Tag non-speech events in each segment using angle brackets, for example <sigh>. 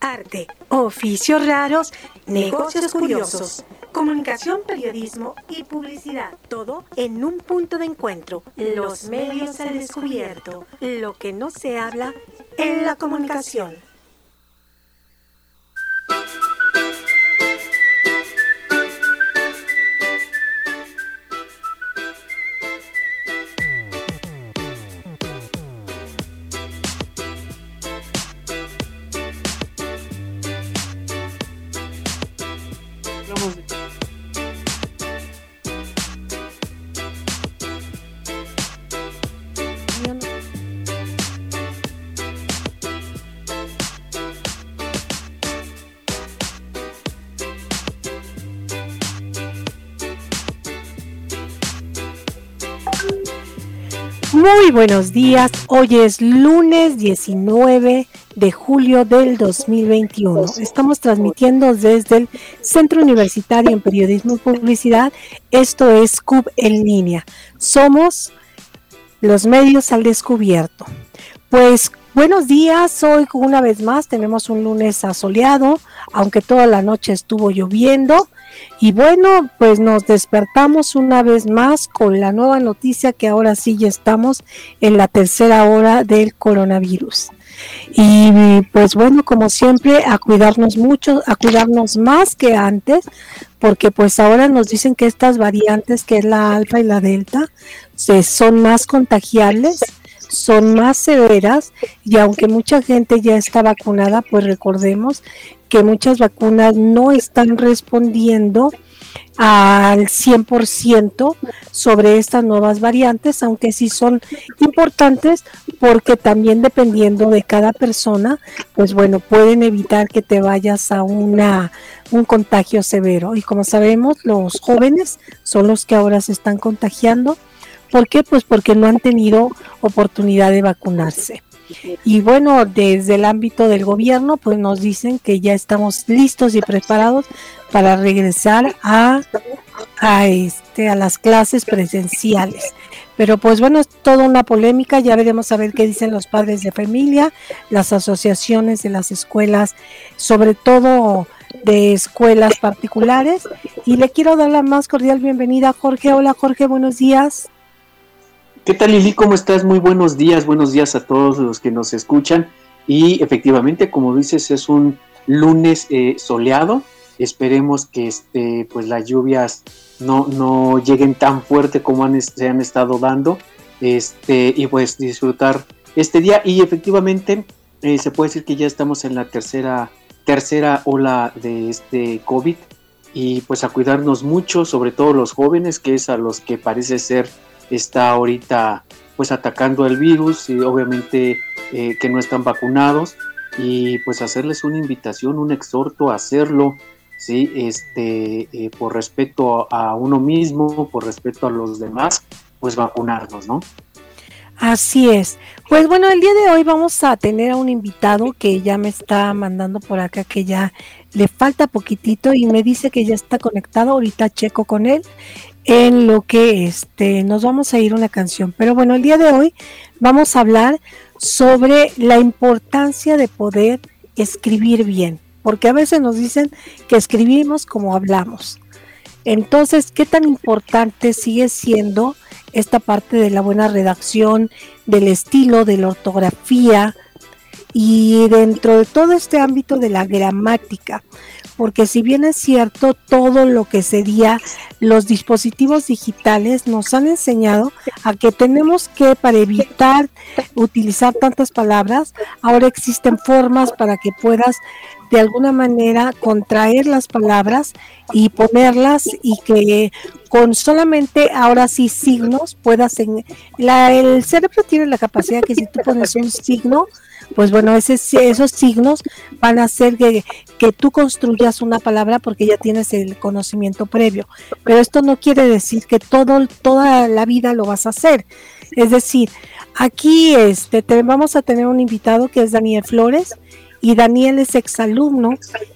arte, oficios raros, negocios curiosos, comunicación, periodismo y publicidad. Todo en un punto de encuentro. Los medios al descubierto. Lo que no se habla en la comunicación. Muy buenos días, hoy es lunes 19 de julio del 2021. Estamos transmitiendo desde el Centro Universitario en Periodismo y Publicidad. Esto es CUB en línea. Somos los medios al descubierto. Pues buenos días, hoy una vez más tenemos un lunes asoleado, aunque toda la noche estuvo lloviendo. Y bueno, pues nos despertamos una vez más con la nueva noticia que ahora sí ya estamos en la tercera hora del coronavirus. Y pues bueno, como siempre, a cuidarnos mucho, a cuidarnos más que antes, porque pues ahora nos dicen que estas variantes, que es la alfa y la delta, son más contagiables son más severas y aunque mucha gente ya está vacunada, pues recordemos que muchas vacunas no están respondiendo al 100% sobre estas nuevas variantes, aunque sí son importantes porque también dependiendo de cada persona, pues bueno, pueden evitar que te vayas a una un contagio severo. Y como sabemos, los jóvenes son los que ahora se están contagiando. ¿Por qué? Pues porque no han tenido oportunidad de vacunarse. Y bueno, desde el ámbito del gobierno, pues nos dicen que ya estamos listos y preparados para regresar a, a, este, a las clases presenciales. Pero pues bueno, es toda una polémica, ya veremos a ver qué dicen los padres de familia, las asociaciones de las escuelas, sobre todo de escuelas particulares. Y le quiero dar la más cordial bienvenida a Jorge. Hola Jorge, buenos días. ¿Qué tal Lili? ¿Cómo estás? Muy buenos días, buenos días a todos los que nos escuchan. Y efectivamente, como dices, es un lunes eh, soleado. Esperemos que este, pues las lluvias no, no lleguen tan fuerte como han, se han estado dando. Este, y pues disfrutar este día. Y efectivamente, eh, se puede decir que ya estamos en la tercera, tercera ola de este COVID. Y pues a cuidarnos mucho, sobre todo los jóvenes, que es a los que parece ser está ahorita pues atacando el virus y obviamente eh, que no están vacunados y pues hacerles una invitación, un exhorto a hacerlo, ¿sí? este, eh, por respeto a uno mismo, por respeto a los demás, pues vacunarnos, ¿no? Así es. Pues bueno, el día de hoy vamos a tener a un invitado que ya me está mandando por acá que ya le falta poquitito y me dice que ya está conectado. Ahorita checo con él en lo que este, nos vamos a ir una canción. Pero bueno, el día de hoy vamos a hablar sobre la importancia de poder escribir bien, porque a veces nos dicen que escribimos como hablamos. Entonces, ¿qué tan importante sigue siendo esta parte de la buena redacción, del estilo, de la ortografía y dentro de todo este ámbito de la gramática? porque si bien es cierto, todo lo que sería los dispositivos digitales nos han enseñado a que tenemos que, para evitar utilizar tantas palabras, ahora existen formas para que puedas de alguna manera contraer las palabras y ponerlas y que con solamente ahora sí signos puedas en la, el cerebro tiene la capacidad que si tú pones un signo pues bueno, ese, esos signos van a hacer que, que tú construyas una palabra porque ya tienes el conocimiento previo. Pero esto no quiere decir que todo, toda la vida lo vas a hacer. Es decir, aquí este, te, vamos a tener un invitado que es Daniel Flores y Daniel es exalumno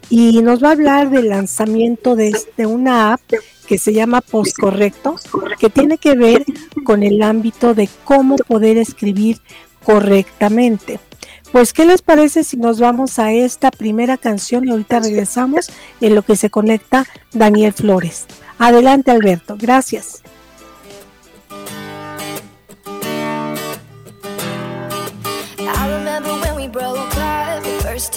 y nos va a hablar del lanzamiento de, de una app que se llama Postcorrecto, que tiene que ver con el ámbito de cómo poder escribir correctamente. Pues, ¿qué les parece si nos vamos a esta primera canción y ahorita regresamos en lo que se conecta Daniel Flores? Adelante, Alberto. Gracias.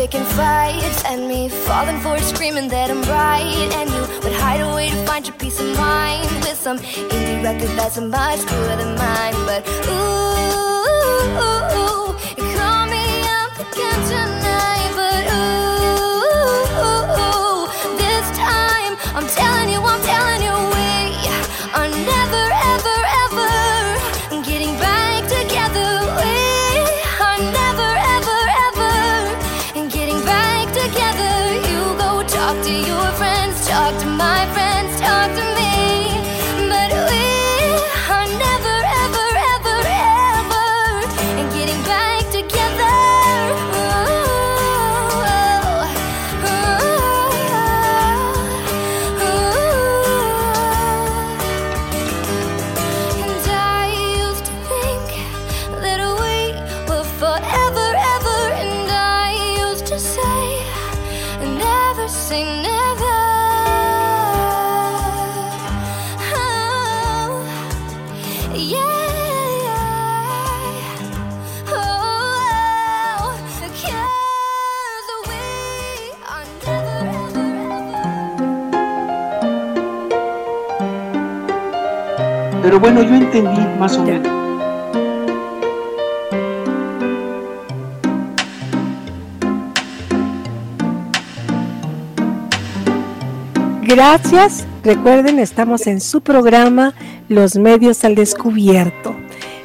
picking fights and me falling for it, screaming that I'm right. And you would hide away to find your peace of mind with some indie record that's much cooler than mine. But ooh, you call Pero bueno, yo entendí más o menos. Gracias. Recuerden, estamos en su programa Los Medios al Descubierto.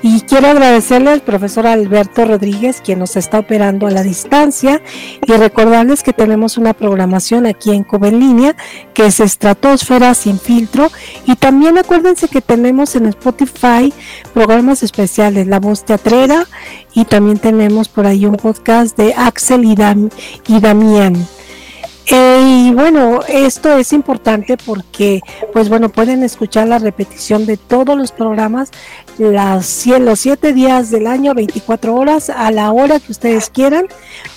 Y quiero agradecerle al profesor Alberto Rodríguez, quien nos está operando a la distancia, y recordarles que tenemos una programación aquí en Cuba en línea, que es Estratosfera sin filtro, y también acuérdense que tenemos en Spotify programas especiales, La Voz Teatrera, y también tenemos por ahí un podcast de Axel y, Dam y Damián. Eh, y bueno, esto es importante porque, pues bueno, pueden escuchar la repetición de todos los programas las, los siete días del año, 24 horas, a la hora que ustedes quieran,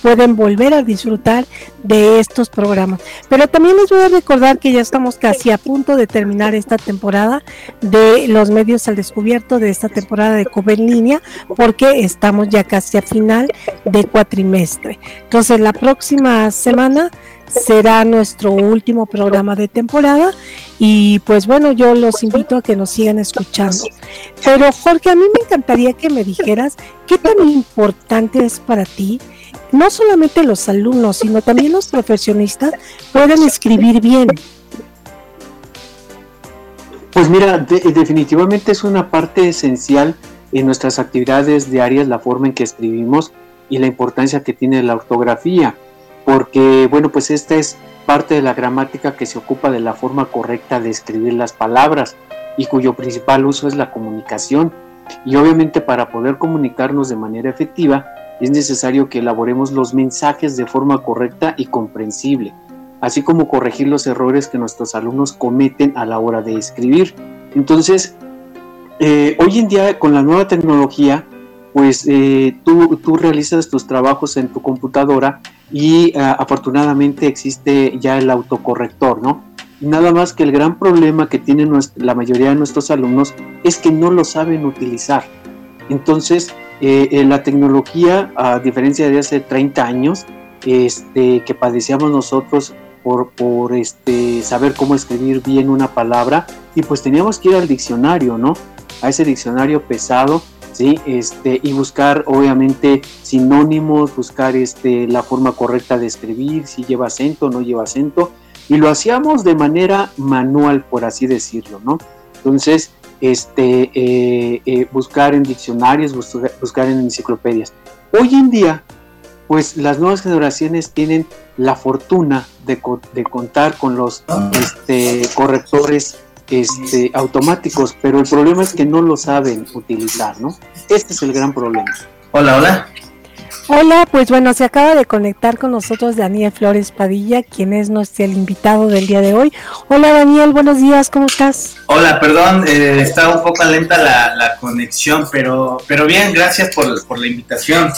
pueden volver a disfrutar de estos programas. Pero también les voy a recordar que ya estamos casi a punto de terminar esta temporada de los medios al descubierto de esta temporada de Cover en línea, porque estamos ya casi a final de cuatrimestre. Entonces, la próxima semana será nuestro último programa de temporada y pues bueno, yo los invito a que nos sigan escuchando. Pero Jorge, a mí me encantaría que me dijeras qué tan importante es para ti, no solamente los alumnos, sino también los profesionistas puedan escribir bien. Pues mira, de- definitivamente es una parte esencial en nuestras actividades diarias la forma en que escribimos y la importancia que tiene la ortografía, porque bueno, pues esta es parte de la gramática que se ocupa de la forma correcta de escribir las palabras y cuyo principal uso es la comunicación. Y obviamente para poder comunicarnos de manera efectiva es necesario que elaboremos los mensajes de forma correcta y comprensible, así como corregir los errores que nuestros alumnos cometen a la hora de escribir. Entonces, eh, hoy en día con la nueva tecnología, pues eh, tú, tú realizas tus trabajos en tu computadora y ah, afortunadamente existe ya el autocorrector, ¿no? Nada más que el gran problema que tienen la mayoría de nuestros alumnos es que no lo saben utilizar. Entonces, eh, eh, la tecnología, a diferencia de hace 30 años, este, que padecíamos nosotros por, por este, saber cómo escribir bien una palabra y pues teníamos que ir al diccionario, ¿no? A ese diccionario pesado, Este, y buscar obviamente sinónimos, buscar este, la forma correcta de escribir, si lleva acento o no lleva acento, y lo hacíamos de manera manual, por así decirlo, ¿no? Entonces, este, eh, eh, buscar en diccionarios, buscar en enciclopedias. Hoy en día, pues las nuevas generaciones tienen la fortuna de, contar con los este, correctores este, automáticos, pero el problema es que no lo saben utilizar, ¿no? Este es el gran problema. Hola, hola. Hola, pues bueno, se acaba de conectar con nosotros Daniel Flores Padilla, quien es nuestro invitado del día de hoy. Hola Daniel, buenos días, ¿cómo estás? Hola, perdón, eh, está un poco lenta la, conexión, pero, pero bien, gracias por, por la invitación.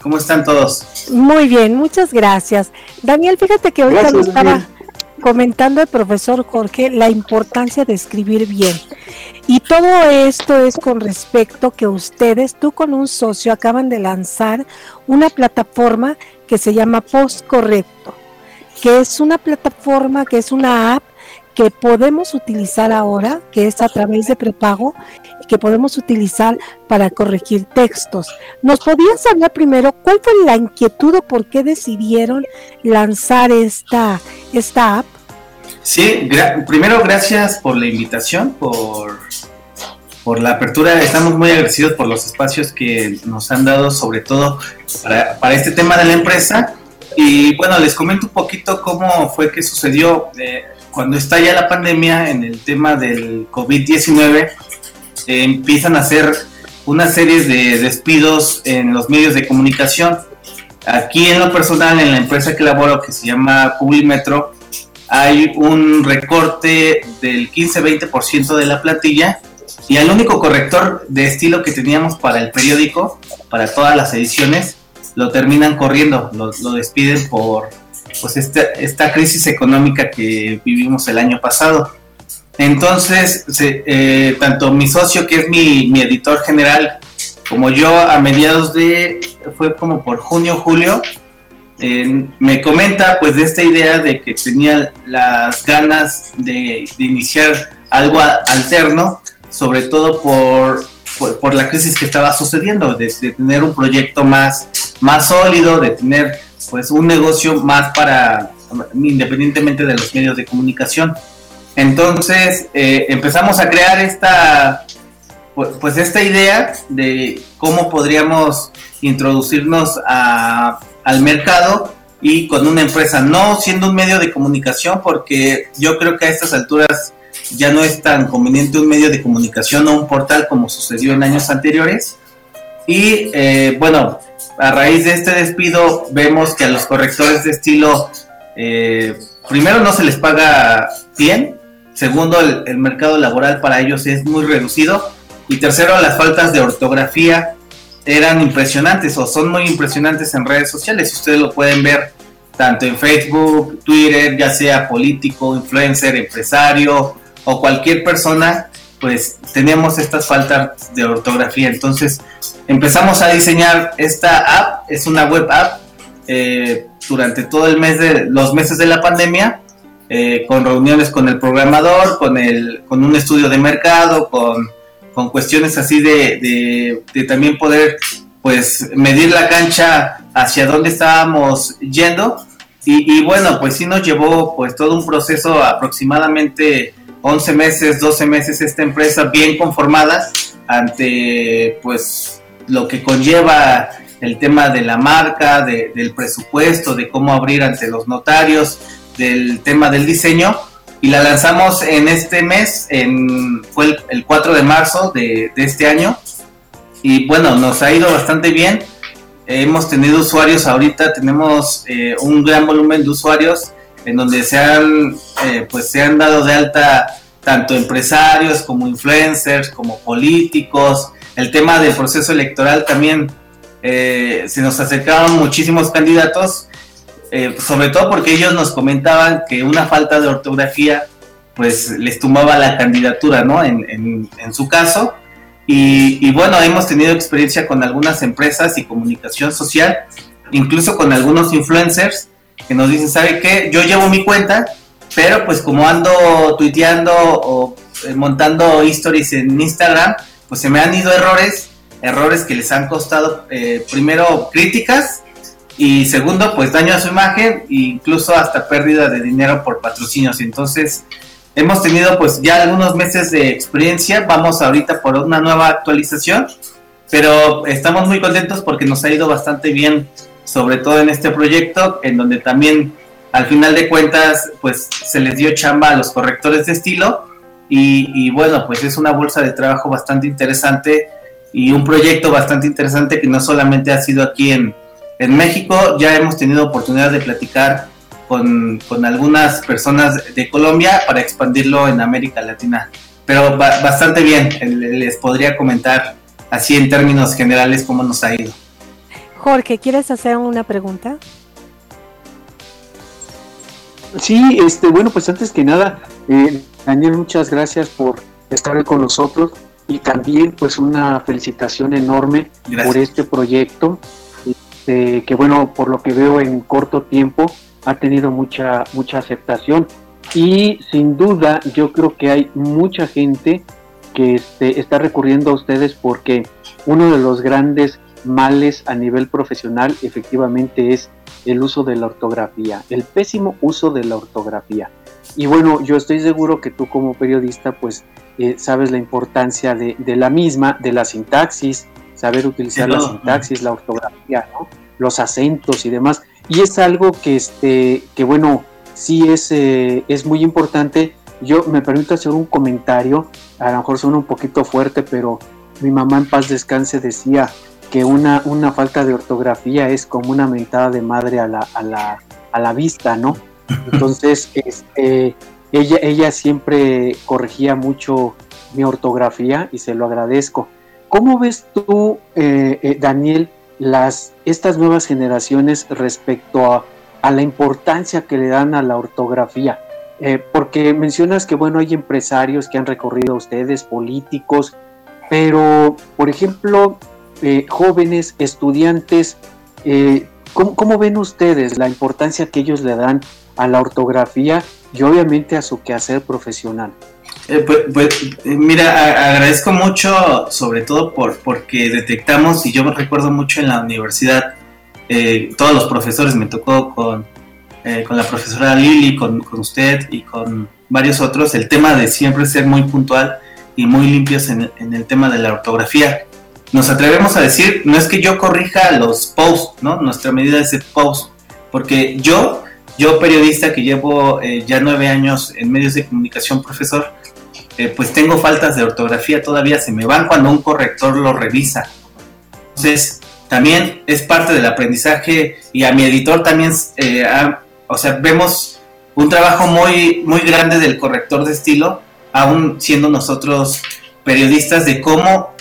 ¿Cómo están todos? Muy bien, muchas gracias. Daniel, fíjate que ahorita nos estaba comentando el profesor Jorge la importancia de escribir bien. Y todo esto es con respecto que ustedes, tú con un socio, acaban de lanzar una plataforma que se llama Post Correcto, que es una plataforma, que es una app que podemos utilizar ahora, que es a través de prepago, que podemos utilizar para corregir textos. ¿Nos podías hablar primero cuál fue la inquietud o por qué decidieron lanzar esta, esta app? Sí, primero gracias por la invitación, por, por la apertura. Estamos muy agradecidos por los espacios que nos han dado, sobre todo para, para este tema de la empresa. Y bueno, les comento un poquito cómo fue que sucedió. Eh, cuando estalla la pandemia en el tema del COVID-19, eh, empiezan a hacer una serie de despidos en los medios de comunicación. Aquí en lo personal, en la empresa que laboro, que se llama Publimetro, hay un recorte del 15-20% de la plantilla y el único corrector de estilo que teníamos para el periódico, para todas las ediciones, lo terminan corriendo, lo, lo despiden por pues esta, esta crisis económica que vivimos el año pasado. Entonces, eh, tanto mi socio, que es mi, mi, editor general, como yo, a mediados de, fue como por junio, julio, eh, me comenta pues de esta idea de que tenía las ganas de, iniciar algo alterno, sobre todo por, por, la crisis que estaba sucediendo, de, tener un proyecto más, más sólido, de tener pues un negocio más para, independientemente de los medios de comunicación. Entonces eh, empezamos a crear esta, pues, pues, esta idea de cómo podríamos introducirnos al mercado y con una empresa, no siendo un medio de comunicación, porque yo creo que a estas alturas ya no es tan conveniente un medio de comunicación o un portal como sucedió en años anteriores. Y eh, bueno, a raíz de este despido vemos que a los correctores de estilo, eh, primero no se les paga bien, segundo el, mercado laboral para ellos es muy reducido. Y tercero las faltas de ortografía eran impresionantes o son muy impresionantes en redes sociales. Ustedes lo pueden ver tanto en Facebook, Twitter, ya sea político, influencer, empresario o cualquier persona pues teníamos estas faltas de ortografía. Entonces empezamos a diseñar esta app, es una web app, eh, durante todo el mes de los meses de la pandemia, eh, con reuniones con el programador, con, el, con un estudio de mercado, con, con cuestiones así de, de, también poder pues medir la cancha hacia dónde estábamos yendo. Y, bueno, pues sí nos llevó pues todo un proceso aproximadamente 11 meses, 12 meses esta empresa bien conformada ante pues lo que conlleva el tema de la marca, del presupuesto, de cómo abrir ante los notarios, del tema del diseño y la lanzamos en este mes, en, fue el, 4 de marzo de, este año y bueno, nos ha ido bastante bien. hemos tenido usuarios ahorita, tenemos eh, un gran volumen de usuarios en donde se han, eh, pues se han dado de alta tanto empresarios como influencers, como políticos. El tema del proceso electoral también eh, se nos acercaban muchísimos candidatos, eh, sobre todo porque ellos nos comentaban que una falta de ortografía pues les tumbaba la candidatura, ¿no? En, su caso. Y, y, bueno, hemos tenido experiencia con algunas empresas y comunicación social incluso con algunos influencers que nos dicen, ¿sabe qué? Yo llevo mi cuenta, pero pues como ando tuiteando o eh, montando stories en Instagram, pues se me han ido errores, errores que les han costado eh, primero críticas y segundo pues daño a su imagen e incluso hasta pérdida de dinero por patrocinios. Entonces hemos tenido pues ya algunos meses de experiencia, vamos ahorita por una nueva actualización, pero estamos muy contentos porque nos ha ido bastante bien, sobre todo en este proyecto, en donde también al final de cuentas pues se les dio chamba a los correctores de estilo y, bueno pues es una bolsa de trabajo bastante interesante y un proyecto bastante interesante que no solamente ha sido aquí en, en México, ya hemos tenido oportunidad de platicar con, algunas personas de Colombia para expandirlo en América Latina. Pero bastante bien, les podría comentar así en términos generales cómo nos ha ido. Jorge, ¿quieres hacer una pregunta? Sí, este, bueno, pues antes que nada, eh, Daniel, muchas gracias por estar con nosotros y también pues una felicitación enorme por este proyecto, este, que bueno, por lo que veo en corto tiempo ha tenido mucha, mucha aceptación y sin duda yo creo que hay mucha gente que este, está recurriendo a ustedes porque uno de los grandes males a nivel profesional efectivamente es el uso de la ortografía, el pésimo uso de la ortografía. Y bueno, yo estoy seguro que tú como periodista pues eh, sabes la importancia de, de, la misma, de la sintaxis, saber utilizar la sintaxis, la ortografía, los acentos y demás. Y es algo que, este, que bueno, sí es, eh, es muy importante. Yo me permito hacer un comentario, a lo mejor suena un poquito fuerte, pero mi mamá en paz descanse decía que una, una falta de ortografía es como una mentada de madre a la, a la, a la vista, ¿no? <laughs> Entonces, este, ella, ella siempre corregía mucho mi ortografía y se lo agradezco. ¿Cómo ves tú, eh, eh, Daniel, estas nuevas generaciones respecto a, la importancia que le dan a la ortografía. Eh, porque mencionas que bueno, hay empresarios que han recorrido a ustedes, políticos, pero por ejemplo, jóvenes, estudiantes, ¿cómo, ven ustedes la importancia que ellos le dan a la ortografía y obviamente a su quehacer profesional? Eh, pues, pues eh, mira, agradezco mucho, sobre todo por porque detectamos, y yo me recuerdo mucho en la universidad, eh, todos los profesores, me tocó con, con la profesora Lili, con, con, usted y con varios otros, el tema de siempre ser muy puntual y muy limpios en, en, el tema de la ortografía. Nos atrevemos a decir, no es que yo corrija los posts, ¿no? Nuestra medida es el post, porque yo, yo periodista que llevo ya nueve años en medios de comunicación, profesor, eh, pues tengo faltas de ortografía todavía, se me van cuando un corrector lo revisa. Entonces, también es parte del aprendizaje y a mi editor también, eh, o sea, vemos un trabajo muy, muy grande del corrector de estilo, aún siendo nosotros periodistas, de cómo,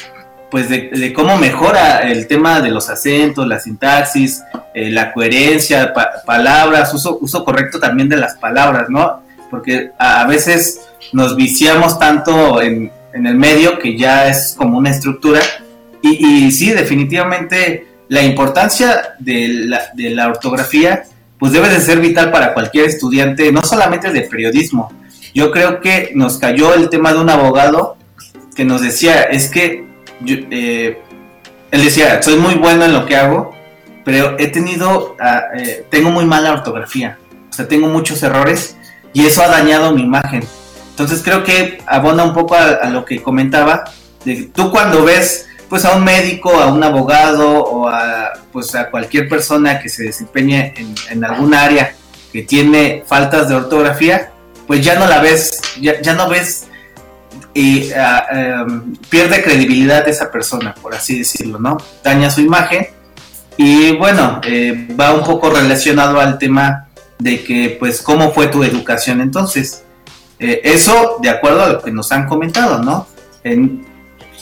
pues de, cómo mejora el tema de los acentos, la sintaxis, eh, la coherencia, palabras, uso, uso correcto también de las palabras, ¿no? Porque a veces nos viciamos tanto en, el medio que ya es como una estructura. Y, sí, definitivamente la importancia de la, ortografía pues debe de ser vital para cualquier estudiante, no solamente de periodismo. Yo creo que nos cayó el tema de un abogado que nos decía, es que eh, él decía, soy muy bueno en lo que hago, pero he tenido, ah, eh, tengo muy mala ortografía, o sea, tengo muchos errores y eso ha dañado mi imagen. Entonces creo que abona un poco a, lo que comentaba, de tú cuando ves pues a un médico, a un abogado o a pues a cualquier persona que se desempeñe en, algún área que tiene faltas de ortografía, pues ya no la ves, ya, no ves y ah, em, pierde credibilidad esa persona, por así decirlo, ¿no? Daña su imagen y bueno, eh, va un poco relacionado al tema de que pues cómo fue tu educación entonces. Eh, eso de acuerdo a lo que nos han comentado, ¿no? En,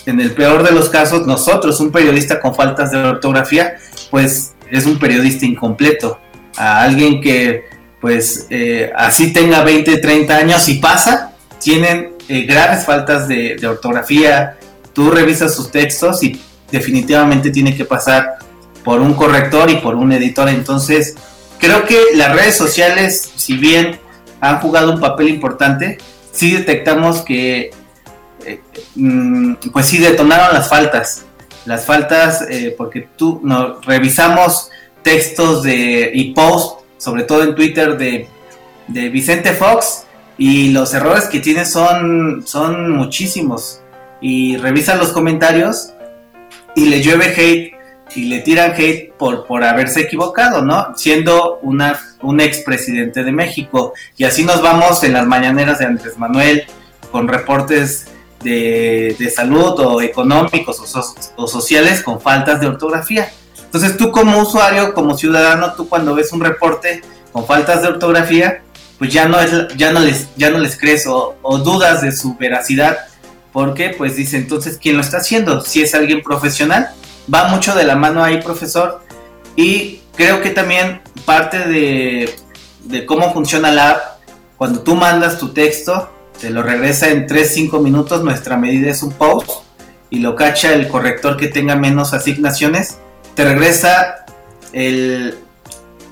el peor de los casos, nosotros, un periodista con faltas de ortografía, pues es un periodista incompleto. A alguien que, pues, eh, así tenga 20, 30 años y pasa, tienen eh, graves faltas de, ortografía. Tú revisas sus textos y definitivamente tiene que pasar por un corrector y por un editor. Entonces, creo que las redes sociales, si bien han jugado un papel importante, sí detectamos que, eh, mm, pues sí detonaron las faltas. Las faltas, eh, porque tú revisamos textos de, y posts, sobre todo en Twitter, de, de Vicente Fox, y los errores que tiene son, son muchísimos. Y revisa los comentarios y le llueve hate y le tiran hate por, por haberse equivocado, ¿no? Siendo una, un expresidente de México. Y así nos vamos en las mañaneras de Andrés Manuel con reportes de, de salud o económicos o, o, sociales con faltas de ortografía. Entonces tú como usuario, como ciudadano, tú cuando ves un reporte con faltas de ortografía, pues ya no, es, ya no, les, ya no les crees o, o dudas de su veracidad, porque pues dice entonces, ¿quién lo está haciendo? Si es alguien profesional, va mucho de la mano ahí, profesor, y creo que también parte de, de cómo funciona la app, cuando tú mandas tu texto, te lo regresa en 3-5 minutos, nuestra medida es un post, y lo cacha el corrector que tenga menos asignaciones, te regresa el,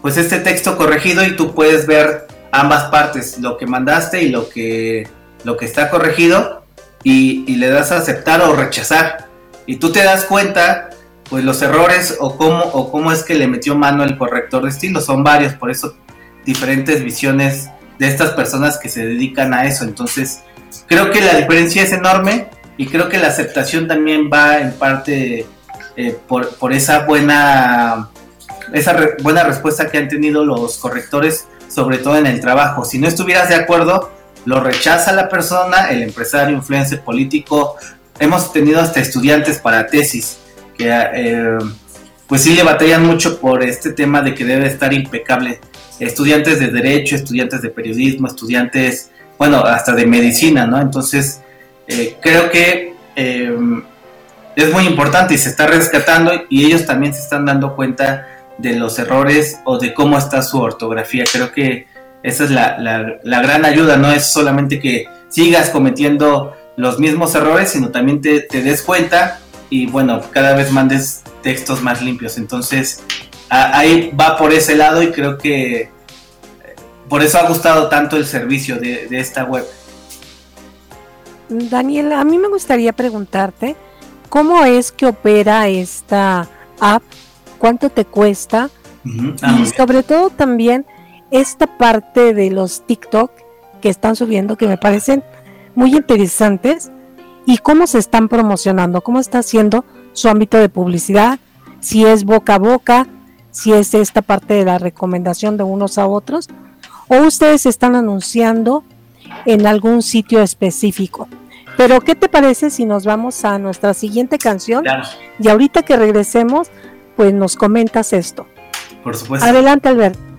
pues este texto corregido y tú puedes ver ambas partes, lo que mandaste y lo que, lo que está corregido, y, y le das a aceptar o rechazar. Y tú te das cuenta, pues los errores o cómo, o cómo es que le metió mano el corrector de estilo, son varios, por eso diferentes visiones de estas personas que se dedican a eso. Entonces, creo que la diferencia es enorme y creo que la aceptación también va en parte eh, por, por, esa buena esa buena respuesta que han tenido los correctores, sobre todo en el trabajo. Si no estuvieras de acuerdo, lo rechaza la persona, el empresario, influencer, político. Hemos tenido hasta estudiantes para tesis eh, pues sí le batallan mucho por este tema de que debe estar impecable. Estudiantes de derecho, estudiantes de periodismo, estudiantes, bueno, hasta de medicina, ¿no? Entonces, eh, creo que eh, es muy importante y se está rescatando y ellos también se están dando cuenta de los errores o de cómo está su ortografía. Creo que esa es la, la, la gran ayuda, no es solamente que sigas cometiendo los mismos errores, sino también te, te des cuenta y bueno, cada vez mandes textos más limpios. Entonces, a, ahí va por ese lado y creo que por eso ha gustado tanto el servicio de, de esta web. Daniel, a mí me gustaría preguntarte, ¿cómo es que opera esta app? ¿Cuánto te cuesta? Uh -huh. ah, y sobre todo también esta parte de los TikTok que están subiendo que me parecen muy interesantes y cómo se están promocionando, cómo está haciendo su ámbito de publicidad, si es boca a boca, si es esta parte de la recomendación de unos a otros, o ustedes están anunciando en algún sitio específico. Pero, ¿qué te parece si nos vamos a nuestra siguiente canción? Claro. Y ahorita que regresemos, pues nos comentas esto. Por supuesto. Adelante, Alberto.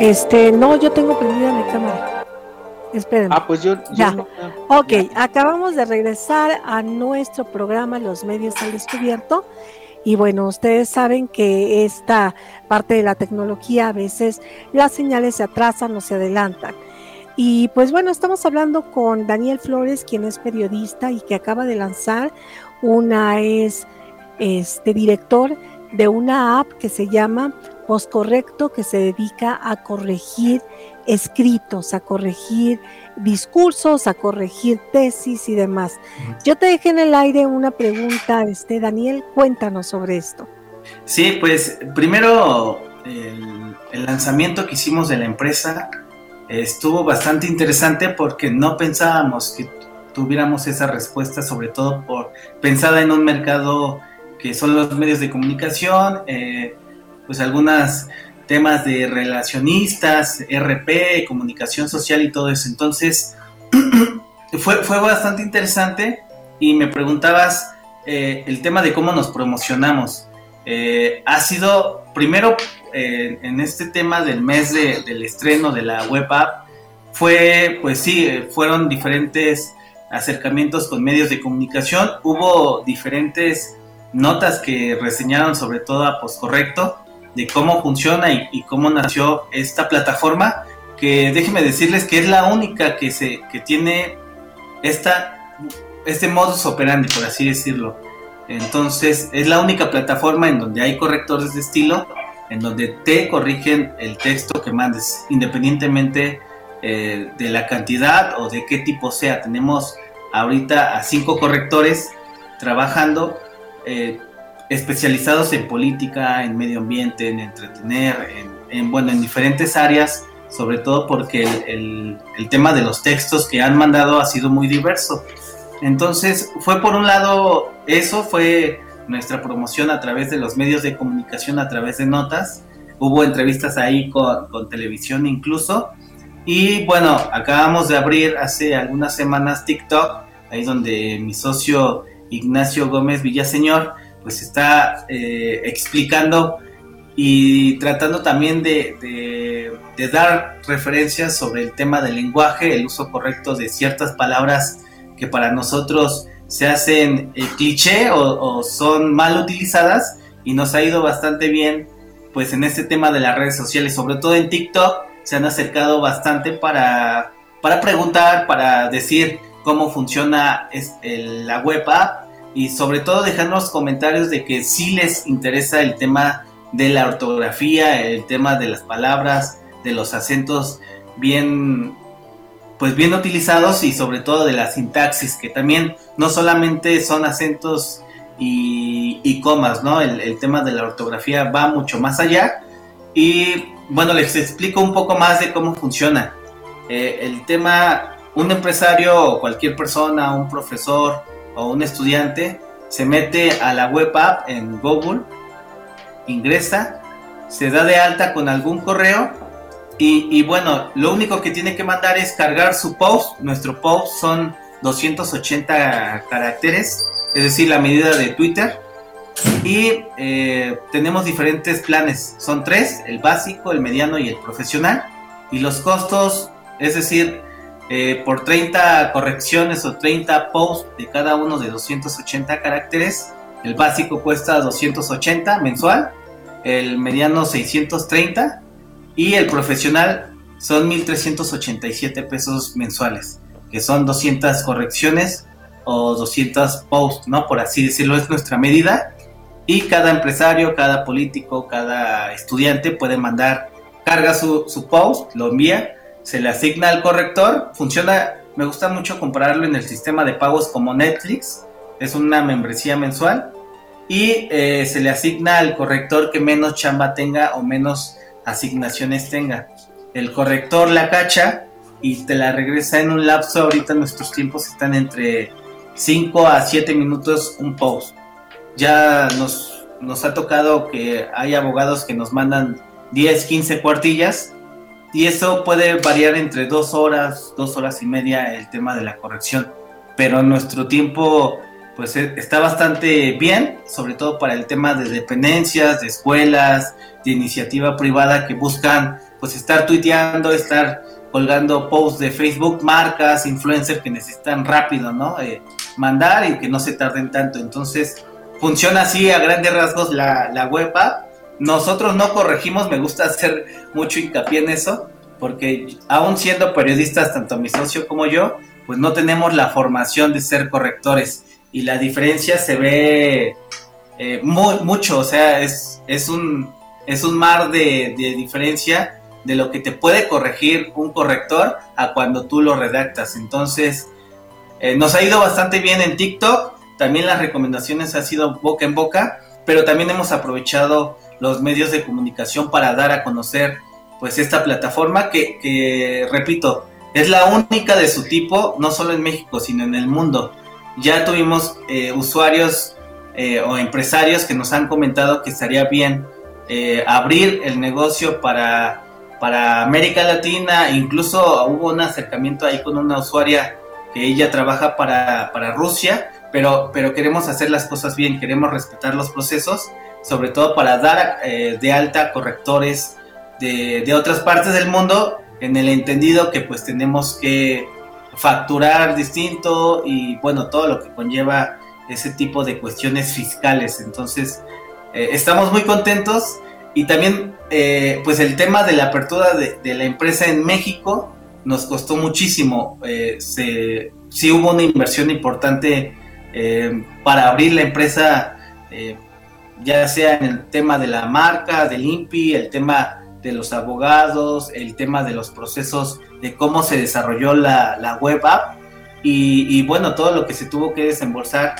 Este, no, yo tengo prendida mi cámara. Espérenme. Ah, pues yo, yo Ya. no- Ok, acabamos de regresar a nuestro programa Los Medios al Descubierto. Y bueno, ustedes saben que esta parte de la tecnología a veces las señales se atrasan o se adelantan. Y pues bueno, estamos hablando con Daniel Flores, quien es periodista y que acaba de lanzar una es este director de una app que se llama Postcorrecto, que se dedica a corregir escritos, a corregir discursos, a corregir tesis y demás. Yo te dejé en el aire una pregunta, este Daniel, cuéntanos sobre esto. Sí, pues primero el, el lanzamiento que hicimos de la empresa estuvo bastante interesante porque no pensábamos que tuviéramos esa respuesta, sobre todo por pensada en un mercado que son los medios de comunicación, eh, pues algunos temas de relacionistas, RP, comunicación social y todo eso. Entonces, <clears throat> fue, fue bastante interesante y me preguntabas eh, el tema de cómo nos promocionamos. Eh, ha sido primero en este tema del mes de- del estreno de la web app fue pues sí fueron diferentes acercamientos con medios de comunicación hubo diferentes notas que reseñaron sobre todo a Postcorrecto de cómo funciona y, y cómo nació esta plataforma que déjenme decirles que es la única que se que tiene esta este modus operandi por así decirlo entonces es la única plataforma en donde hay correctores de estilo, en donde te corrigen el texto que mandes, independientemente eh, de la cantidad o de qué tipo sea. Tenemos ahorita a cinco correctores trabajando, eh, especializados en política, en medio ambiente, en entretener, en, en, bueno, en diferentes áreas, sobre todo porque el, el- el tema de los textos que han mandado ha sido muy diverso. Entonces, fue por un lado eso, fue nuestra promoción a través de los medios de comunicación, a través de notas. Hubo entrevistas ahí con, con televisión incluso. Y bueno, acabamos de abrir hace algunas semanas TikTok, ahí donde mi socio Ignacio Gómez Villaseñor pues está eh, explicando y tratando también de, de- de dar referencias sobre el tema del lenguaje, el uso correcto de ciertas palabras que para nosotros se hacen eh, cliché o, o son mal utilizadas y nos ha ido bastante bien pues en este tema de las redes sociales, sobre todo en TikTok se han acercado bastante para, para preguntar, para decir cómo funciona es- el- la web app y sobre todo dejarnos comentarios de que sí les interesa el tema de la ortografía, el tema de las palabras, de los acentos bien pues bien utilizados y sobre todo de la sintaxis, que también no solamente son acentos y, comas, ¿no? El, el tema de la ortografía va mucho más allá. Y bueno, les explico un poco más de cómo funciona. Eh, el tema, un empresario o cualquier persona, un profesor o un estudiante, se mete a la web app en Google, ingresa, se da de alta con algún correo y, bueno, lo único que tiene que mandar es cargar su post. Nuestro post son 280 caracteres, es decir, la medida de Twitter. Y eh, tenemos diferentes planes, son tres, el básico, el mediano y el profesional. Y los costos, es decir, eh, por 30 correcciones o 30 posts de cada uno de 280 caracteres, el básico cuesta 280 mensual, el mediano 630 y el profesional son 1.387 pesos mensuales, que son 200 correcciones o 200 posts, ¿no? Por así decirlo, es nuestra medida. Y cada empresario, cada político, cada estudiante puede mandar, carga su, su post, lo envía, se le asigna al corrector. Funciona, me gusta mucho compararlo en el sistema de pagos como Netflix, es una membresía mensual. Y eh, se le asigna al corrector que menos chamba tenga o menos asignaciones tenga. El corrector la cacha y te la regresa en un lapso. Ahorita nuestros tiempos están entre 5 a 7 minutos un post. Ya nos, nos ha tocado que hay abogados que nos mandan 10, 15 cuartillas y eso puede variar entre 2 horas, 2 horas y media el tema de la corrección. Pero nuestro tiempo pues eh, está bastante bien, sobre todo para el tema de dependencias, de escuelas, de iniciativa privada que buscan pues estar tuiteando, estar colgando posts de Facebook, marcas, influencers que necesitan rápido, ¿no? Eh, mandar y que no se tarden tanto. Entonces, funciona así a grandes rasgos la, la web app. Nosotros no corregimos, me gusta hacer mucho hincapié en eso, porque aún siendo periodistas, tanto mi socio como yo, pues no tenemos la formación de ser correctores. Y la diferencia se ve eh, mucho, o sea, es, es, un, es un mar de, de diferencia de lo que te puede corregir un corrector a cuando tú lo redactas. Entonces, eh, nos ha ido bastante bien en TikTok, también las recomendaciones han sido boca en boca, pero también hemos aprovechado los medios de comunicación para dar a conocer pues esta plataforma que, repito, es la única de su tipo, no solo en México, sino en el mundo. Ya tuvimos eh, usuarios eh, o empresarios que nos han comentado que estaría bien abrir el negocio para para América Latina, incluso hubo un acercamiento ahí con una usuaria que ella trabaja para, Rusia, pero, pero queremos hacer las cosas bien, queremos respetar los procesos, sobre todo para dar eh, de alta correctores de, de, otras partes del mundo, en el entendido que pues tenemos que facturar distinto y bueno, todo lo que conlleva ese tipo de cuestiones fiscales. Entonces, eh, estamos muy contentos y también, eh, pues el tema de la apertura de, la empresa en México nos costó muchísimo. Se, sí hubo una inversión importante para abrir la empresa, ya sea en el tema de la marca, del INPI, el tema de los abogados, el tema de los procesos de cómo se desarrolló la, web app y, bueno, todo lo que se tuvo que desembolsar,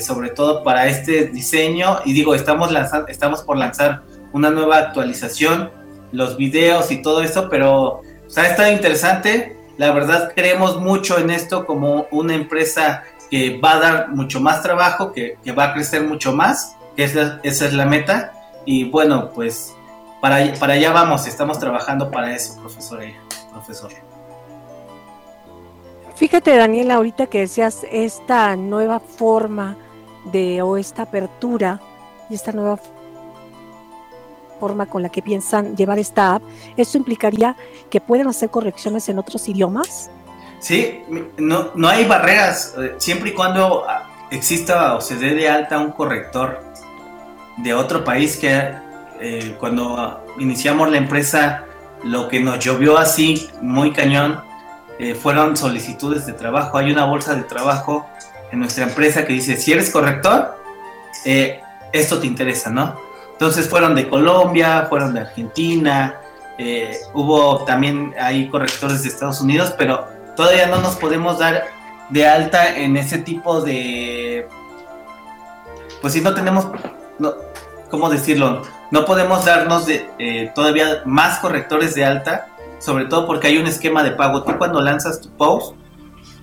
sobre todo para este diseño. Y digo, estamos, lanzando, estamos por lanzar una nueva actualización, los videos y todo eso, pero ha estado interesante. La verdad creemos mucho en esto como una empresa que va a dar mucho más trabajo, que, va a crecer mucho más, esa, es la meta. Y bueno, pues para, para allá vamos, estamos trabajando para eso, profesor. profesor. Fíjate, Daniela, ahorita que decías esta nueva forma de o esta apertura y esta nueva forma con la que piensan llevar esta app, ¿esto implicaría que pueden hacer correcciones en otros idiomas? Sí, no, no hay barreras, eh, siempre y cuando ah, exista o se dé de alta un corrector de otro país que eh, cuando iniciamos la empresa lo que nos llovió así muy cañón eh, fueron solicitudes de trabajo. Hay una bolsa de trabajo en nuestra empresa que dice, si eres corrector, esto te interesa, ¿no? Entonces fueron de Colombia, fueron de Argentina, eh, hubo también ahí correctores de Estados Unidos, pero todavía no nos podemos dar de alta en ese tipo de... Pues si no tenemos, no, ¿cómo decirlo? No podemos darnos de, eh, todavía más correctores de alta, sobre todo porque hay un esquema de pago. Tú cuando lanzas tu post,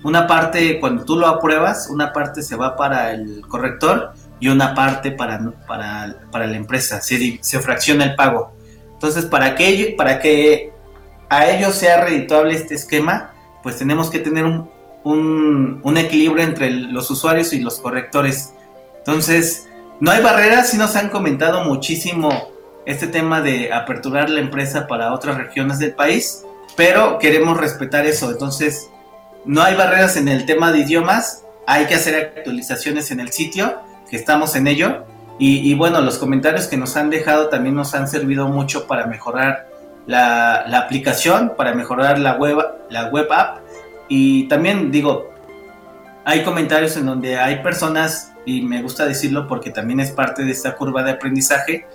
una parte, cuando tú lo apruebas, una parte se va para el corrector y una parte para, para, para la empresa, se, se, fracciona el pago. Entonces, para que, para que a ellos sea redituable este esquema, pues tenemos que tener un, un, equilibrio entre los usuarios y los correctores. Entonces, no hay barreras, sí nos han comentado muchísimo este tema de aperturar la empresa para otras regiones del país, pero queremos respetar eso. Entonces, no hay barreras en el tema de idiomas, hay que hacer actualizaciones en el sitio que estamos en ello. Y, bueno, los comentarios que nos han dejado también nos han servido mucho para mejorar la, la, aplicación, para mejorar la web, la web app. Y también digo, hay comentarios en donde hay personas, y me gusta decirlo porque también es parte de esta curva de aprendizaje,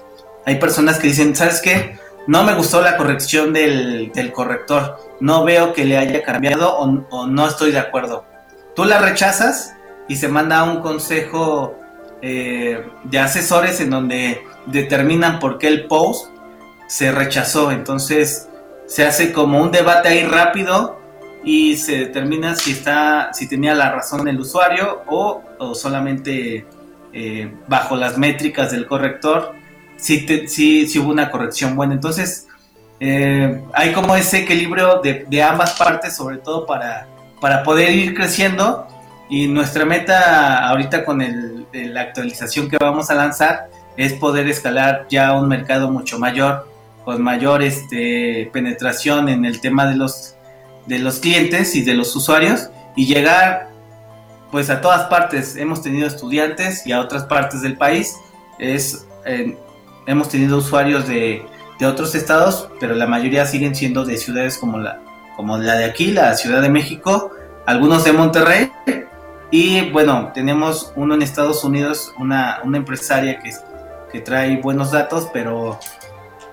hay personas que dicen, ¿sabes qué? No me gustó la corrección del, del corrector, no veo que le haya cambiado o, no estoy de acuerdo. Tú la rechazas y se manda un consejo eh, de asesores en donde determinan por qué el post se rechazó. Entonces se hace como un debate ahí rápido y se determina si está, si tenía la razón el usuario o, solamente eh, bajo las métricas del corrector si, si, hubo una corrección buena. Entonces eh, hay como ese equilibrio de, de ambas partes, sobre todo para, para poder ir creciendo y nuestra meta ahorita con la actualización que vamos a lanzar es poder escalar ya un mercado mucho mayor con mayor este, penetración en el tema de los, de los clientes y de los usuarios y llegar pues a todas partes. Hemos tenido estudiantes y a otras partes del país. Es, hemos tenido usuarios de, de, otros estados, pero la mayoría siguen siendo de ciudades como la, como la de aquí, la Ciudad de México, algunos de Monterrey. Y bueno, tenemos uno en Estados Unidos, una, una empresaria que, que trae buenos datos, pero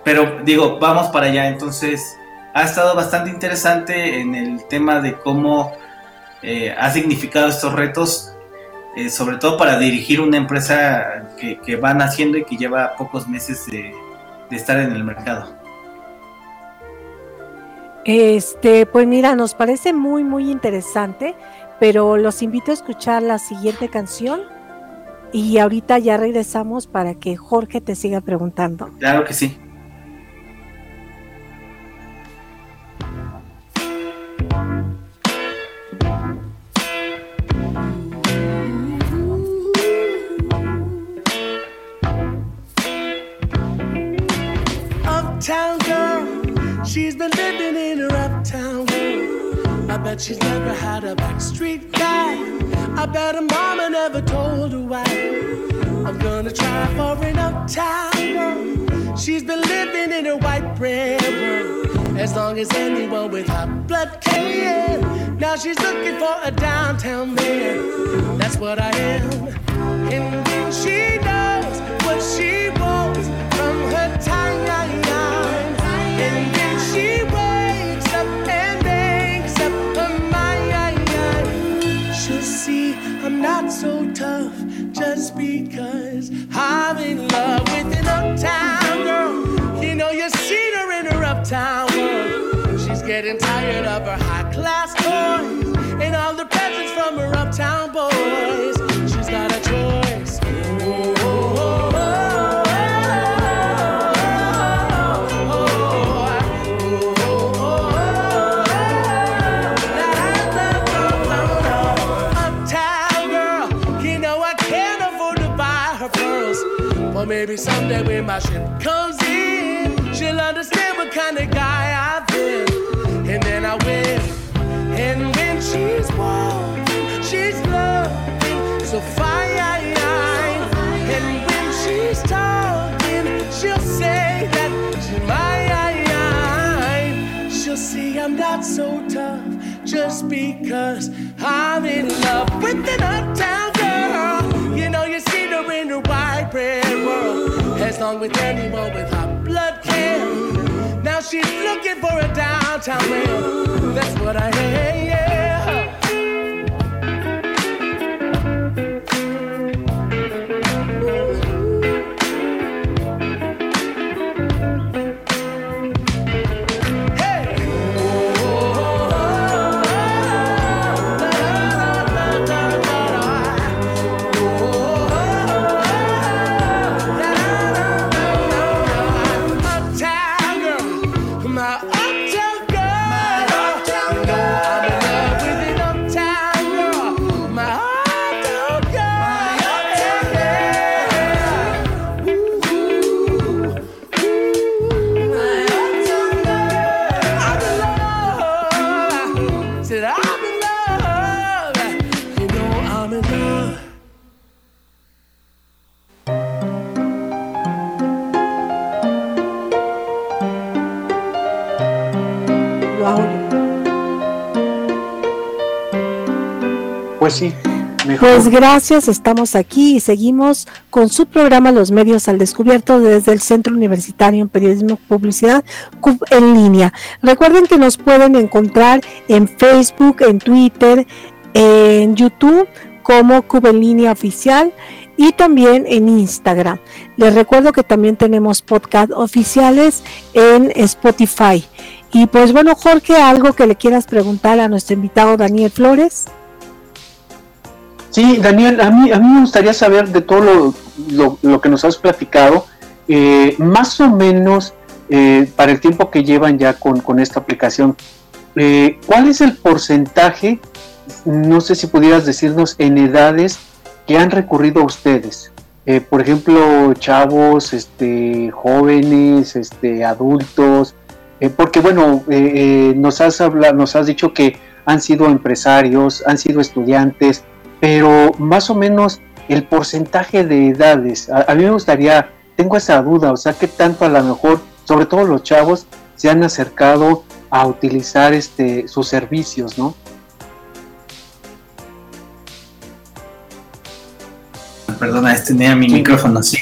pero digo, vamos para allá. Entonces, ha estado bastante interesante en el tema de cómo eh, ha significado estos retos, eh, sobre todo para dirigir una empresa que, van haciendo y que lleva pocos meses de, estar en el mercado. Este, pues mira, nos parece muy, muy interesante, pero los invito a escuchar la siguiente canción y ahorita ya regresamos para que Jorge te siga preguntando. Claro que sí. Uptown girl. She's been living in her uptown world. I bet she's never had a backstreet guy. I bet her mama never told her why. I'm gonna try for an uptown girl. She's been living in her white bread world. As long as anyone with hot blood can. Now she's looking for a downtown man. That's what I am. And when she knows what she wants from her time. Not so tough just because I'm in love with an uptown girl. You know, you've seen her in her uptown world. She's getting tired of her high class toys and all the presents from her uptown boys. She's got a choice. Someday when my ship comes in, she'll understand what kind of guy I've been. And then I win. And when she's walking, she's loving so fine. And when she's talking, she'll say that she's mine. She'll see I'm not so tough just because I'm in love with an uptown girl. You know, you see her in her white bread world. As long with anyone with hot blood can. Now she's looking for a downtown man. That's what I hate, yeah. Pues gracias, estamos aquí y seguimos con su programa Los Medios al Descubierto desde el Centro Universitario en Periodismo y Publicidad en línea. Recuerden que nos pueden encontrar en Facebook, en Twitter, en YouTube como CUB en línea oficial y también en Instagram. Les recuerdo que también tenemos podcast oficiales en Spotify. Y pues bueno, Jorge, algo que le quieras preguntar a nuestro invitado Daniel Flores. Sí, Daniel, a mí, a mí me gustaría saber de todo lo, que nos has platicado, eh, más o menos eh, para el tiempo que llevan ya con, esta aplicación, eh, ¿cuál es el porcentaje, no sé si pudieras decirnos, en edades que han recurrido a ustedes? por ejemplo, chavos, este, jóvenes, este, adultos, porque bueno, nos, has hablado, nos has dicho que han sido empresarios, han sido estudiantes, pero más o menos el porcentaje de edades, a, mí me gustaría, tengo esa duda, o sea, que tanto a lo mejor, sobre todo los chavos, se han acercado a utilizar este, sus servicios, ¿no? Perdona, tenía mi micrófono, sí.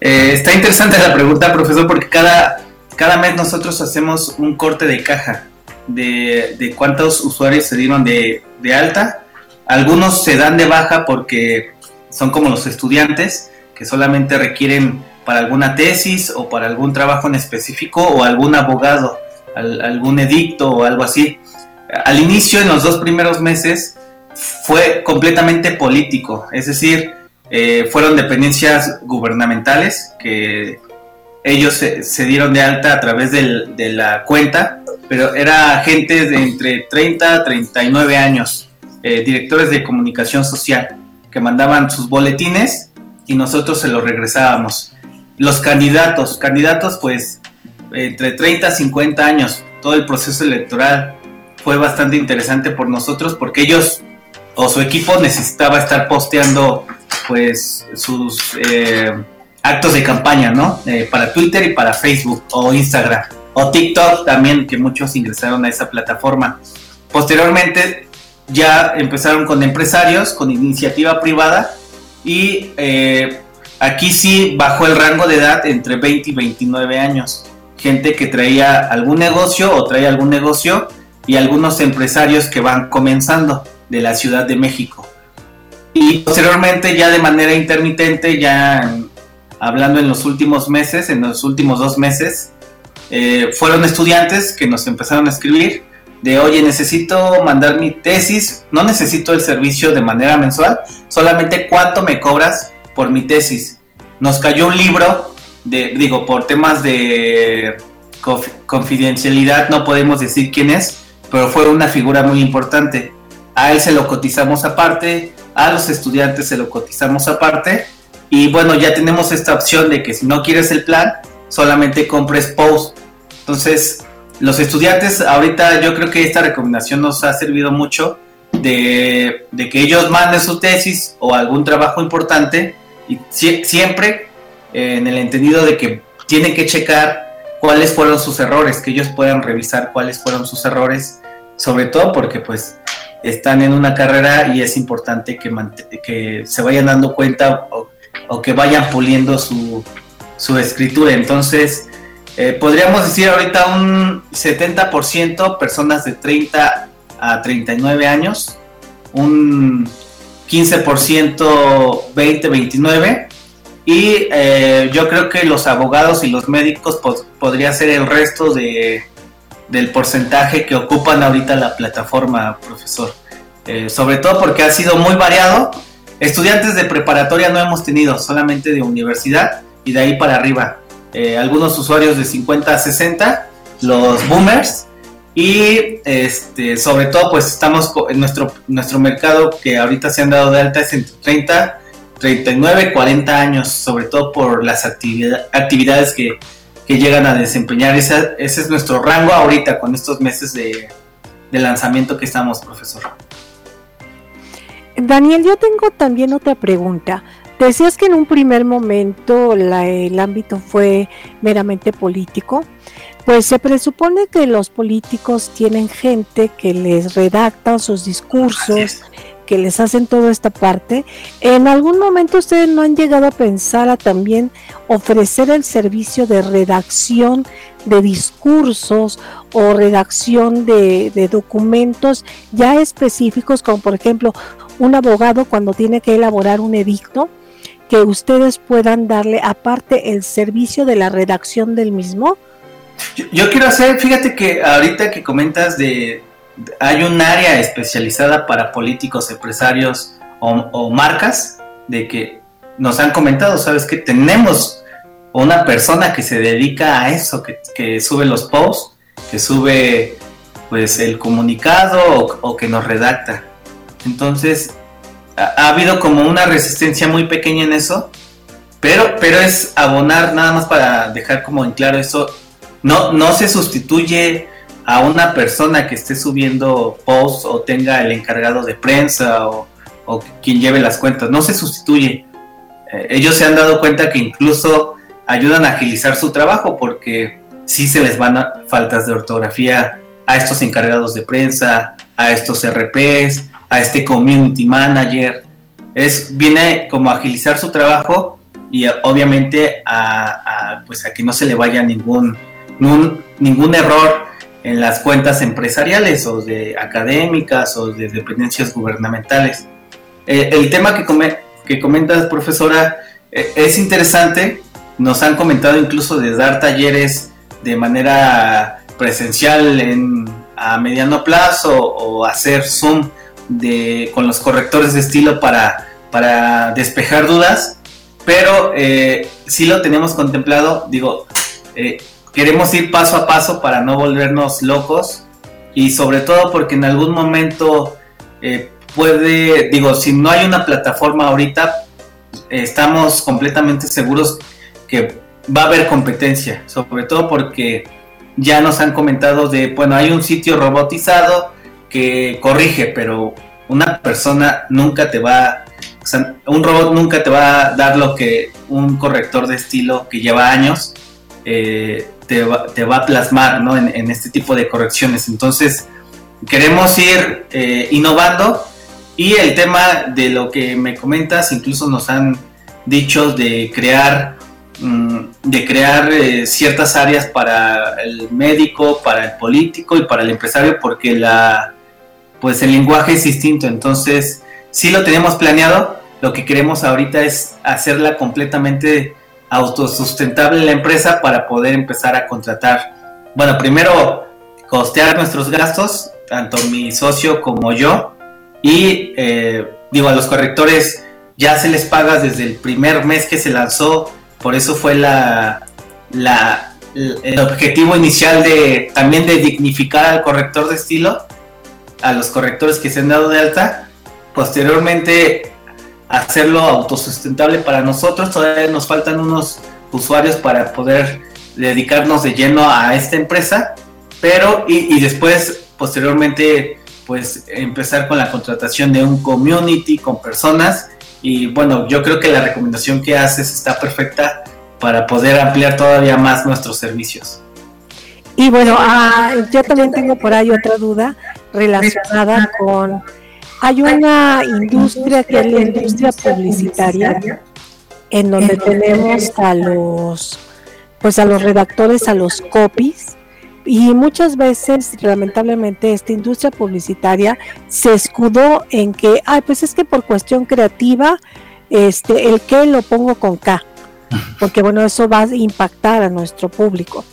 Eh, está interesante la pregunta, profesor, porque cada, cada mes nosotros hacemos un corte de caja de, de cuántos usuarios se dieron de, de, alta. Algunos se dan de baja porque son como los estudiantes que solamente requieren para alguna tesis o para algún trabajo en específico o algún abogado, algún edicto o algo así. Al inicio, en los dos primeros meses, fue completamente político, es decir, eh, fueron dependencias gubernamentales que ellos se, dieron de alta a través de la cuenta, pero era gente de entre 30 a 39 años, eh, directores de comunicación social, que mandaban sus boletines y nosotros se los regresábamos. Los candidatos, candidatos pues entre 30 a 50 años, todo el proceso electoral fue bastante interesante por nosotros porque ellos o su equipo necesitaba estar posteando pues sus... Eh, actos de campaña, ¿no? Eh, para Twitter y para Facebook o Instagram o TikTok también, que muchos ingresaron a esa plataforma. Posteriormente ya empezaron con empresarios, con iniciativa privada y eh, aquí sí bajó el rango de edad entre 20 y 29 años. Gente que traía algún negocio o traía algún negocio y algunos empresarios que van comenzando de la Ciudad de México. Y posteriormente ya de manera intermitente, ya hablando en los últimos meses, en los últimos dos meses, eh, fueron estudiantes que nos empezaron a escribir de, oye, necesito mandar mi tesis, no necesito el servicio de manera mensual, solamente cuánto me cobras por mi tesis. Nos cayó un libro, de, digo, por temas de confidencialidad, no podemos decir quién es, pero fue una figura muy importante. A él se lo cotizamos aparte, a los estudiantes se lo cotizamos aparte y bueno, ya tenemos esta opción de que si no quieres el plan, solamente compres post. Entonces, los estudiantes, ahorita yo creo que esta recomendación nos ha servido mucho de, que ellos manden su tesis o algún trabajo importante y siempre eh, en el entendido de que tienen que checar cuáles fueron sus errores, que ellos puedan revisar cuáles fueron sus errores, sobre todo porque pues están en una carrera y es importante que, que se vayan dando cuenta o o que vayan puliendo su, su escritura. Entonces, eh, podríamos decir ahorita un 70% personas de 30 a 39 años, un 15% 20-29 y eh, yo creo que los abogados y los médicos podría ser el resto de, del porcentaje que ocupan ahorita la plataforma, profesor. Eh, sobre todo porque ha sido muy variado Estudiantes de preparatoria no hemos tenido, solamente de universidad y de ahí para arriba. Eh, algunos usuarios de 50 a 60, los boomers, y este, sobre todo pues estamos en nuestro, nuestro mercado que ahorita se han dado de alta es entre 30, 39, 40 años, sobre todo por las actividades que, que, llegan a desempeñar. Ese, ese, es nuestro rango ahorita con estos meses de, de lanzamiento que estamos, profesor. Daniel, yo tengo también otra pregunta. Decías que en un primer momento el ámbito fue meramente político. Pues se presupone que los políticos tienen gente que les redacta sus discursos, que les hacen toda esta parte. ¿En algún momento ustedes no han llegado a pensar a también ofrecer el servicio de redacción de discursos o redacción de, de documentos ya específicos, como por ejemplo un abogado cuando tiene que elaborar un edicto, que ustedes puedan darle aparte el servicio de la redacción del mismo? Yo, quiero hacer, fíjate que ahorita que comentas de, hay un área especializada para políticos, empresarios o, marcas, de que nos han comentado, sabes que tenemos una persona que se dedica a eso, que, que sube los posts, que sube pues el comunicado o, o que nos redacta. Entonces, ha, habido como una resistencia muy pequeña en eso, Pero, pero es abonar nada más para dejar como en claro eso. No, no se sustituye a una persona que esté subiendo posts o tenga el encargado de prensa o, quien lleve las cuentas. No se sustituye. Eh, ellos se han dado cuenta que incluso ayudan a agilizar su trabajo porque sí se les van a faltas de ortografía a estos encargados de prensa, a estos RPs, a este community manager. Es, viene como a agilizar su trabajo y obviamente a, pues a que no se le vaya ningún, ningún error en las cuentas empresariales o de académicas o de dependencias gubernamentales. Eh, el tema que, come, que comentas, profesora, eh, es interesante. Nos han comentado incluso de dar talleres de manera presencial en, a mediano plazo o hacer Zoom de, con los correctores de estilo para, para despejar dudas, pero eh, sí lo tenemos contemplado, digo, eh, queremos ir paso a paso para no volvernos locos y sobre todo porque en algún momento eh, puede, digo, si no hay una plataforma ahorita, estamos completamente seguros que va a haber competencia, sobre todo porque ya nos han comentado de, bueno, hay un sitio robotizado que corrige, pero una persona nunca te va, un robot nunca te va a dar lo que un corrector de estilo que lleva años eh, te, va, te, va, a plasmar ¿no? en, este tipo de correcciones. Entonces, queremos ir eh, innovando y el tema de lo que me comentas, incluso nos han dicho de crear mm, de crear eh, ciertas áreas para el médico, para el político y para el empresario, porque la pues el lenguaje es distinto. Entonces, sí lo tenemos planeado. Lo que queremos ahorita es hacerla completamente autosustentable la empresa para poder empezar a contratar. Bueno, primero costear nuestros gastos, tanto mi socio como yo. Y eh, digo, a los correctores ya se les paga desde el primer mes que se lanzó. Por eso fue la, la el objetivo inicial de también de dignificar al corrector de estilo a los correctores que se han dado de alta, posteriormente hacerlo autosustentable para nosotros, todavía nos faltan unos usuarios para poder dedicarnos de lleno a esta empresa, pero y, después posteriormente pues empezar con la contratación de un community con personas y bueno, yo creo que la recomendación que haces está perfecta para poder ampliar todavía más nuestros servicios. Y bueno, ah, yo también tengo por ahí otra duda relacionada con... Hay una industria que es la industria publicitaria, en donde tenemos a los, pues a los redactores, a los copies, y muchas veces, lamentablemente, esta industria publicitaria se escudó en que, ay, pues es que por cuestión creativa, este, el que lo pongo con K, porque bueno, eso va a impactar a nuestro público.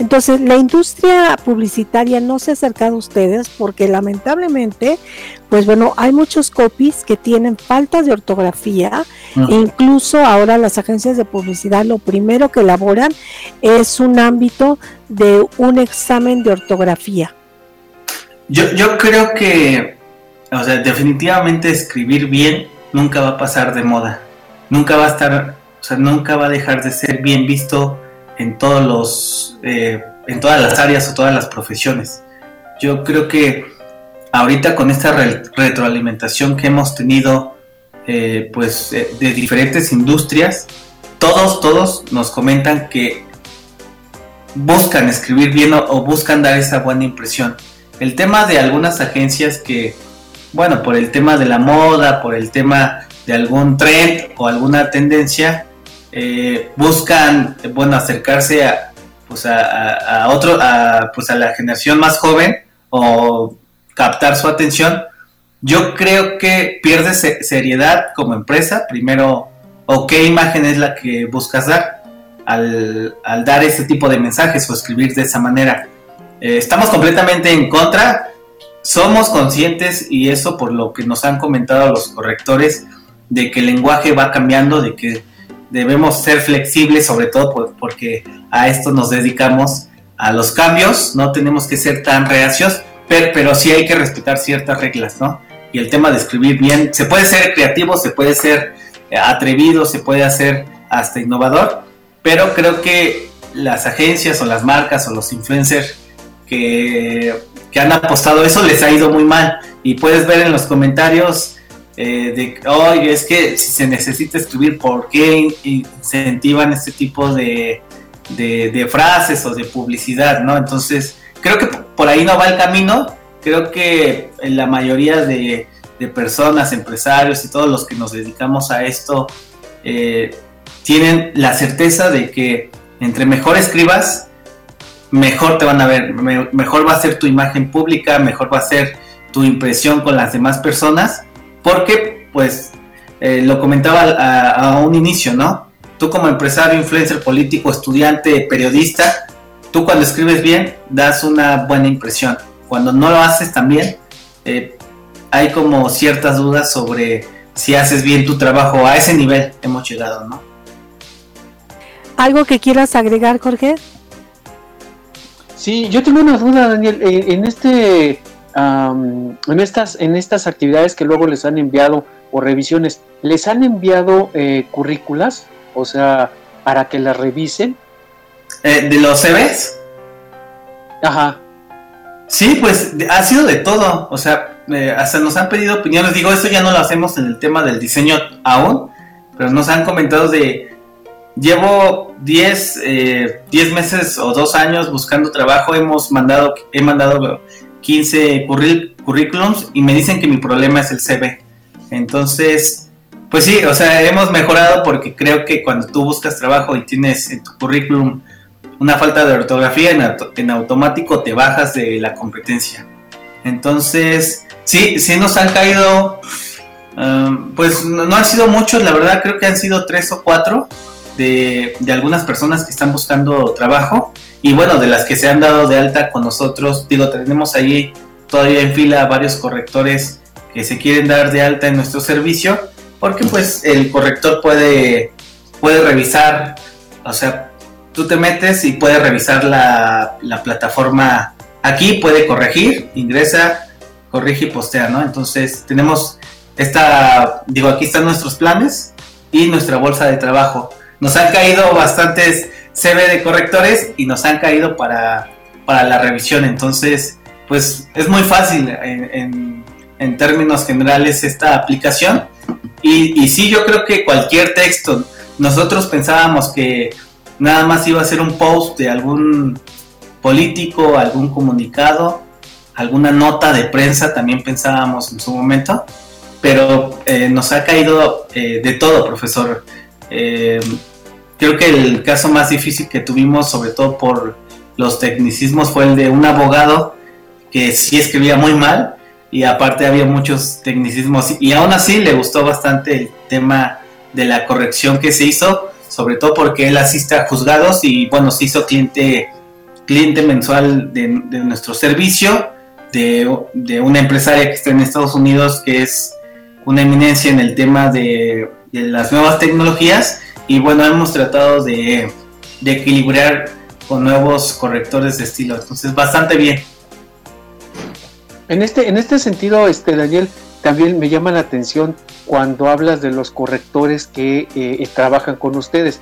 Entonces, la industria publicitaria no se ha acercado a ustedes porque lamentablemente, pues bueno, hay muchos copies que tienen faltas de ortografía. E incluso ahora las agencias de publicidad lo primero que elaboran es un ámbito de un examen de ortografía. Yo, yo creo que, o sea, definitivamente escribir bien nunca va a pasar de moda. Nunca va a estar, o sea, nunca va a dejar de ser bien visto en todos los eh, en todas las áreas o todas las profesiones. Yo creo que ahorita con esta retroalimentación que hemos tenido eh, pues eh, de diferentes industrias, todos, todos nos comentan que buscan escribir bien o, buscan dar esa buena impresión. El tema de algunas agencias que, bueno, por el tema de la moda, por el tema de algún trend o alguna tendencia, eh, buscan, bueno, acercarse a, pues a, otro, a, pues a la generación más joven o captar su atención, yo creo que pierdes seriedad como empresa, primero, o qué imagen es la que buscas dar al, dar ese tipo de mensajes o escribir de esa manera. Eh, estamos completamente en contra, somos conscientes y eso por lo que nos han comentado los correctores, de que el lenguaje va cambiando, de que debemos ser flexibles, sobre todo porque a esto nos dedicamos a los cambios, no tenemos que ser tan reacios, pero, pero sí hay que respetar ciertas reglas, ¿no? Y el tema de escribir bien, se puede ser creativo, se puede ser eh, atrevido, se puede hacer hasta innovador, pero creo que las agencias o las marcas o los influencers que, que han apostado eso les ha ido muy mal y puedes ver en los comentarios eh, de, oye, es que si se necesita escribir, ¿por qué incentivan este tipo de, de, frases o de publicidad, ¿no? Entonces, creo que por ahí no va el camino, creo que la mayoría de, personas, empresarios y todos los que nos dedicamos a esto, eh, tienen la certeza de que entre mejor escribas, mejor te van a ver, mejor va a ser tu imagen pública, mejor va a ser tu impresión con las demás personas, porque pues eh, lo comentaba a, un inicio, ¿no? Tú como empresario, influencer, político, estudiante, periodista, tú cuando escribes bien das una buena impresión. Cuando no lo haces también, eh, hay como ciertas dudas sobre si haces bien tu trabajo. A ese nivel hemos llegado, ¿no? ¿Algo que quieras agregar, Jorge? Sí, yo tengo una duda, Daniel. Eh, en este en, estas, en estas actividades que luego les han enviado o revisiones, ¿les han enviado eh, currículas? O sea, para que las revisen. Eh, ¿De los CVs? Ajá. Sí, pues ha sido de todo. O sea, eh, hasta nos han pedido opiniones. Digo, esto ya no lo hacemos en el tema del diseño aún, pero nos han comentado de. Llevo 10, 10 meses o 2 años buscando trabajo. Hemos mandado, he mandado 15 currículums y me dicen que mi problema es el CV. Entonces, pues sí, o sea, hemos mejorado porque creo que cuando tú buscas trabajo y tienes en tu currículum una falta de ortografía, en, automático te bajas de la competencia. Entonces, sí, sí nos han caído, um, pues no, han sido muchos, la verdad creo que han sido tres o cuatro de, de algunas personas que están buscando trabajo y bueno, de las que se han dado de alta con nosotros, digo, tenemos ahí todavía en fila varios correctores que se quieren dar de alta en nuestro servicio, porque pues el corrector puede, puede revisar, o sea, tú te metes y puede revisar la, la plataforma aquí, puede corregir, ingresa, corrige y postea, ¿no? Entonces tenemos esta, digo, aquí están nuestros planes y nuestra bolsa de trabajo. Nos han caído bastantes CV de correctores y nos han caído para, para la revisión. Entonces, pues es muy fácil en, en, términos generales esta aplicación. Y, y, sí, yo creo que cualquier texto, nosotros pensábamos que nada más iba a ser un post de algún político, algún comunicado, alguna nota de prensa, también pensábamos en su momento, pero eh, nos ha caído eh, de todo, profesor. Eh, Creo que el caso más difícil que tuvimos, sobre todo por los tecnicismos, fue el de un abogado que sí escribía muy mal y aparte había muchos tecnicismos y aún así le gustó bastante el tema de la corrección que se hizo, sobre todo porque él asiste a juzgados y bueno, se hizo cliente, cliente mensual de, nuestro servicio, de, una empresaria que está en Estados Unidos que es una eminencia en el tema de las nuevas tecnologías y bueno, hemos tratado de, equilibrar con nuevos correctores de estilo. Entonces, bastante bien. En este, en este sentido, este Daniel, también me llama la atención cuando hablas de los correctores que eh, trabajan con ustedes.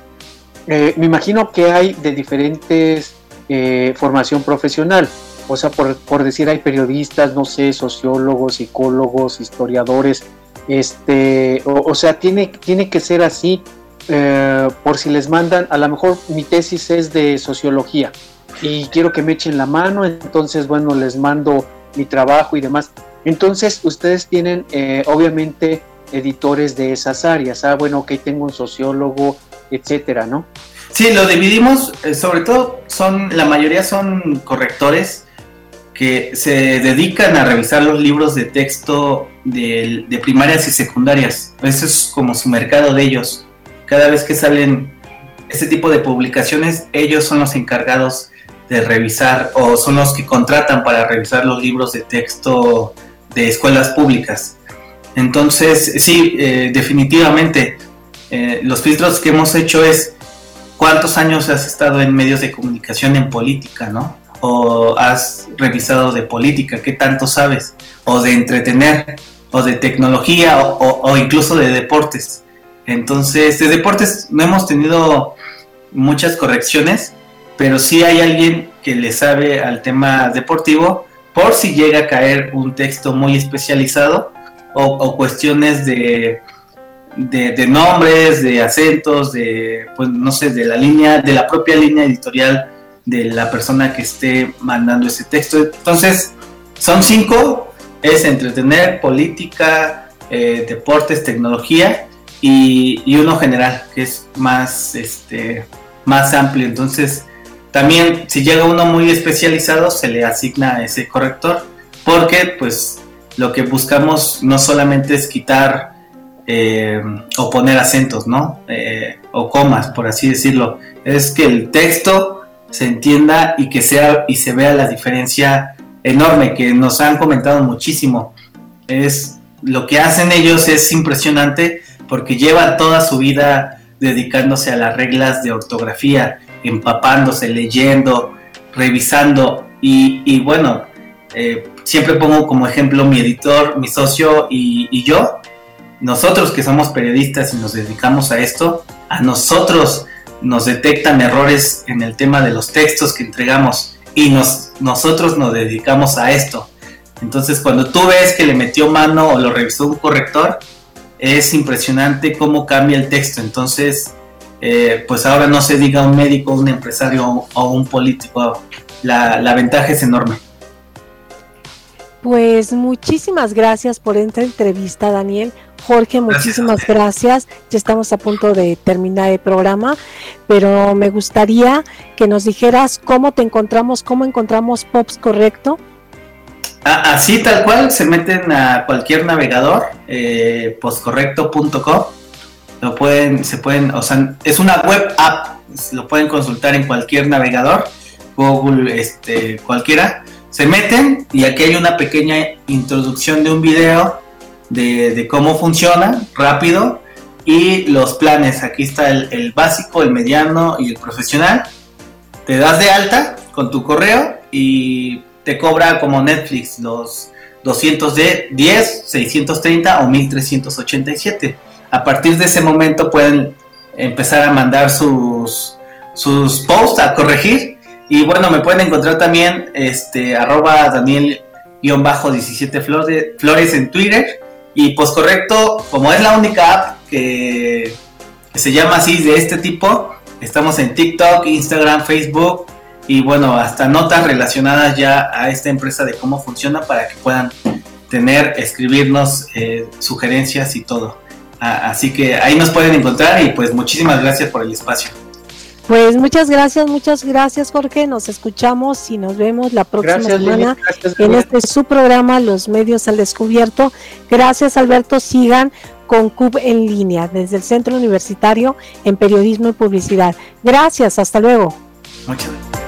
Eh, me imagino que hay de diferentes eh, formación profesional. O sea, por, por, decir, hay periodistas, no sé, sociólogos, psicólogos, historiadores. Este, o, o sea, tiene, tiene que ser así eh, por si les mandan, a lo mejor mi tesis es de sociología y quiero que me echen la mano, entonces bueno, les mando mi trabajo y demás. Entonces ustedes tienen eh, obviamente editores de esas áreas, ah, bueno, ok, tengo un sociólogo, etcétera, ¿no? Sí, lo dividimos, eh, sobre todo son, la mayoría son correctores que se dedican a revisar los libros de texto de, de primarias y secundarias. Ese es como su mercado de ellos cada vez que salen este tipo de publicaciones, ellos son los encargados de revisar o son los que contratan para revisar los libros de texto de escuelas públicas. Entonces, sí, eh, definitivamente, eh, los filtros que hemos hecho es cuántos años has estado en medios de comunicación en política, ¿no? O has revisado de política, qué tanto sabes, o de entretener, o de tecnología, o incluso de deportes. Entonces, de deportes no hemos tenido muchas correcciones, pero sí hay alguien que le sabe al tema deportivo por si llega a caer un texto muy especializado o, cuestiones de, de, nombres, de acentos, de, pues no sé, de la línea, de la propia línea editorial de la persona que esté mandando ese texto. Entonces, son cinco, es entretener, política, eh, deportes, tecnología y, uno general, que es más, este, más amplio. Entonces, también si llega uno muy especializado, se le asigna ese corrector, porque pues lo que buscamos no solamente es quitar eh, o poner acentos, ¿no? Eh, o comas, por así decirlo. Es que el texto se entienda y que sea y se vea la diferencia enorme que nos han comentado muchísimo. Es lo que hacen ellos es impresionante porque llevan toda su vida dedicándose a las reglas de ortografía, empapándose, leyendo, revisando y, bueno, eh, siempre pongo como ejemplo mi editor, mi socio y, yo. Nosotros que somos periodistas y nos dedicamos a esto, a nosotros nos detectan errores en el tema de los textos que entregamos y nos, nosotros nos dedicamos a esto. Entonces cuando tú ves que le metió mano o lo revisó un corrector, es impresionante cómo cambia el texto. Entonces, eh, pues ahora no se diga un médico, un empresario o un político, la, la ventaja es enorme. Pues muchísimas gracias por esta entrevista, Daniel. Jorge, muchísimas gracias. Ya estamos a punto de terminar el programa, pero me gustaría que nos dijeras cómo te encontramos, cómo encontramos Pops Correcto. Así tal cual, se meten a cualquier navegador, eh, postcorrecto.com lo pueden, se pueden, o sea, es una web app, lo pueden consultar en cualquier navegador, Google, este, cualquiera. Se meten y aquí hay una pequeña introducción de un video de, cómo funciona, rápido, y los planes. Aquí está el, básico, el mediano y el profesional. Te das de alta con tu correo y te cobra como Netflix los 210, 630 o 1387 a partir de ese momento pueden empezar a mandar sus, sus posts a corregir. Y bueno, me pueden encontrar también este, arroba Daniel-17 Flores, en Twitter. Y pues correcto, como es la única app que, que se llama así de este tipo, estamos en TikTok, Instagram, Facebook y bueno, hasta notas relacionadas ya a esta empresa de cómo funciona para que puedan tener, escribirnos eh, sugerencias y todo. Así que ahí nos pueden encontrar y pues muchísimas gracias por el espacio. Pues muchas gracias, muchas gracias Jorge. Nos escuchamos y nos vemos la próxima semana en este su programa Los Medios al Descubierto. Gracias Alberto, sigan con CUB en línea desde el Centro Universitario en Periodismo y Publicidad. Gracias, hasta luego. Muchas gracias.